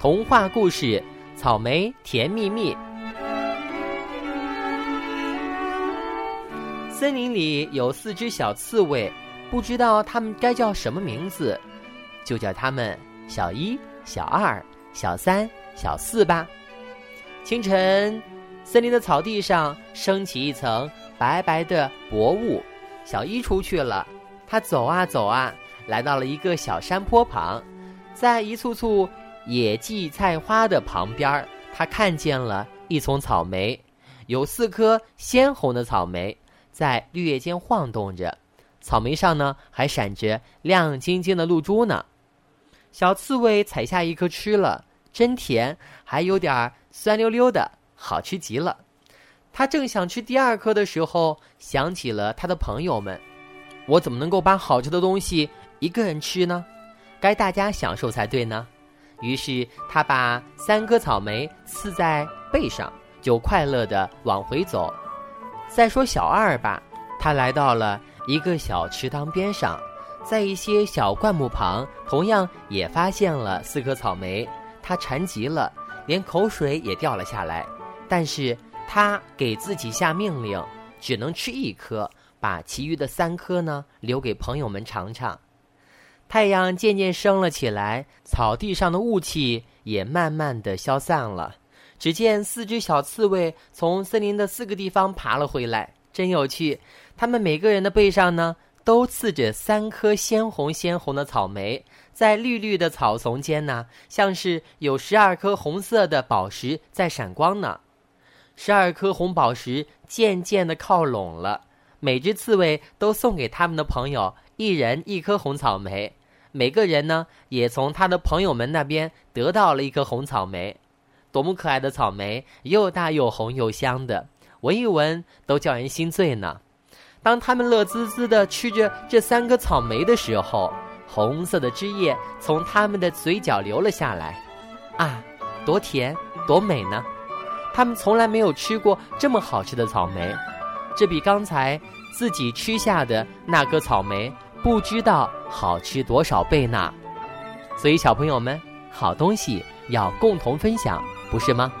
童话故事《草莓甜蜜蜜》。森林里有四只小刺猬，不知道它们该叫什么名字，就叫它们小一、小二、小三、小四吧。清晨，森林的草地上升起一层白白的薄雾。小一出去了，他走啊走啊，来到了一个小山坡旁，在一簇簇野荠菜花的旁边，他看见了一丛草莓，有四颗鲜红的草莓。在绿叶间晃动着，草莓上呢还闪着亮晶晶的露珠呢。小刺猬采下一颗吃了，真甜，还有点酸溜溜的，好吃极了。他正想吃第二颗的时候，想起了他的朋友们：我怎么能够把好吃的东西一个人吃呢？该大家享受才对呢。于是他把三颗草莓刺在背上，就快乐的往回走。再说小二吧，他来到了一个小池塘边上，在一些小灌木旁，同样也发现了四颗草莓。他馋极了，连口水也掉了下来。但是他给自己下命令，只能吃一颗，把其余的三颗呢留给朋友们尝尝。太阳渐渐升了起来，草地上的雾气也慢慢的消散了。只见四只小刺猬从森林的四个地方爬了回来，真有趣。它们每个人的背上呢，都刺着三颗鲜红鲜红的草莓，在绿绿的草丛间呢，像是有十二颗红色的宝石在闪光呢。十二颗红宝石渐渐的靠拢了，每只刺猬都送给他们的朋友一人一颗红草莓，每个人呢，也从他的朋友们那边得到了一颗红草莓。多么可爱的草莓，又大又红又香的，闻一闻都叫人心醉呢。当他们乐滋滋地吃着这三颗草莓的时候，红色的汁液从他们的嘴角流了下来，啊，多甜多美呢！他们从来没有吃过这么好吃的草莓，这比刚才自己吃下的那颗草莓不知道好吃多少倍呢。所以，小朋友们，好东西要共同分享。不是吗？